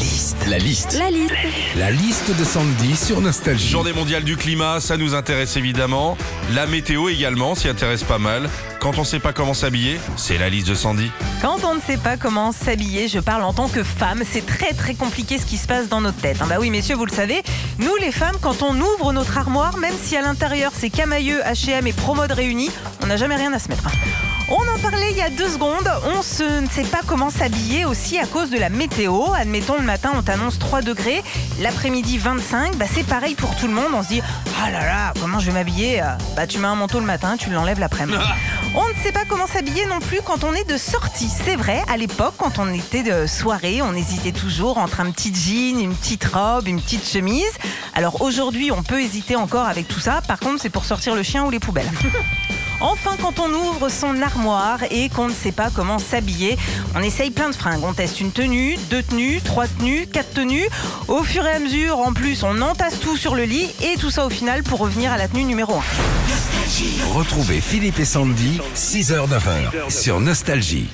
liste. La liste. La liste. La liste de Sandy sur Nostalgie. Journée mondiale du climat, ça nous intéresse évidemment. La météo également s'y intéresse pas mal. Quand on sait pas comment s'habiller, c'est la liste de Sandy. Quand on ne sait pas comment s'habiller, je parle en tant que femme, c'est très très compliqué ce qui se passe dans notre tête. Ah bah oui, messieurs, vous le savez, nous les femmes, quand on ouvre notre armoire, même si à l'intérieur c'est camailleux, H&M et Promode réunis, on n'a jamais rien à se mettre. On en parlait il y a deux secondes, on ne sait pas comment s'habiller aussi à cause de la météo. Admettons le matin on t'annonce 3 degrés, l'après-midi 25, bah c'est pareil pour tout le monde, on se dit ah là là, comment je vais m'habiller? Bah tu mets un manteau le matin, tu l'enlèves l'après-midi. On ne sait pas comment s'habiller non plus quand on est de sortie. C'est vrai, à l'époque, quand on était de soirée, on hésitait toujours entre un petit jean, une petite robe, une petite chemise. Alors aujourd'hui, on peut hésiter encore avec tout ça. Par contre, c'est pour sortir le chien ou les poubelles. Enfin, quand on ouvre son armoire et qu'on ne sait pas comment s'habiller, on essaye plein de fringues. On teste une tenue, deux tenues, trois tenues, quatre tenues. Au fur et à mesure, en plus, on entasse tout sur le lit et tout ça au final pour revenir à la tenue numéro 1. Retrouvez Philippe et Sandy, 6h-9h, sur Nostalgie.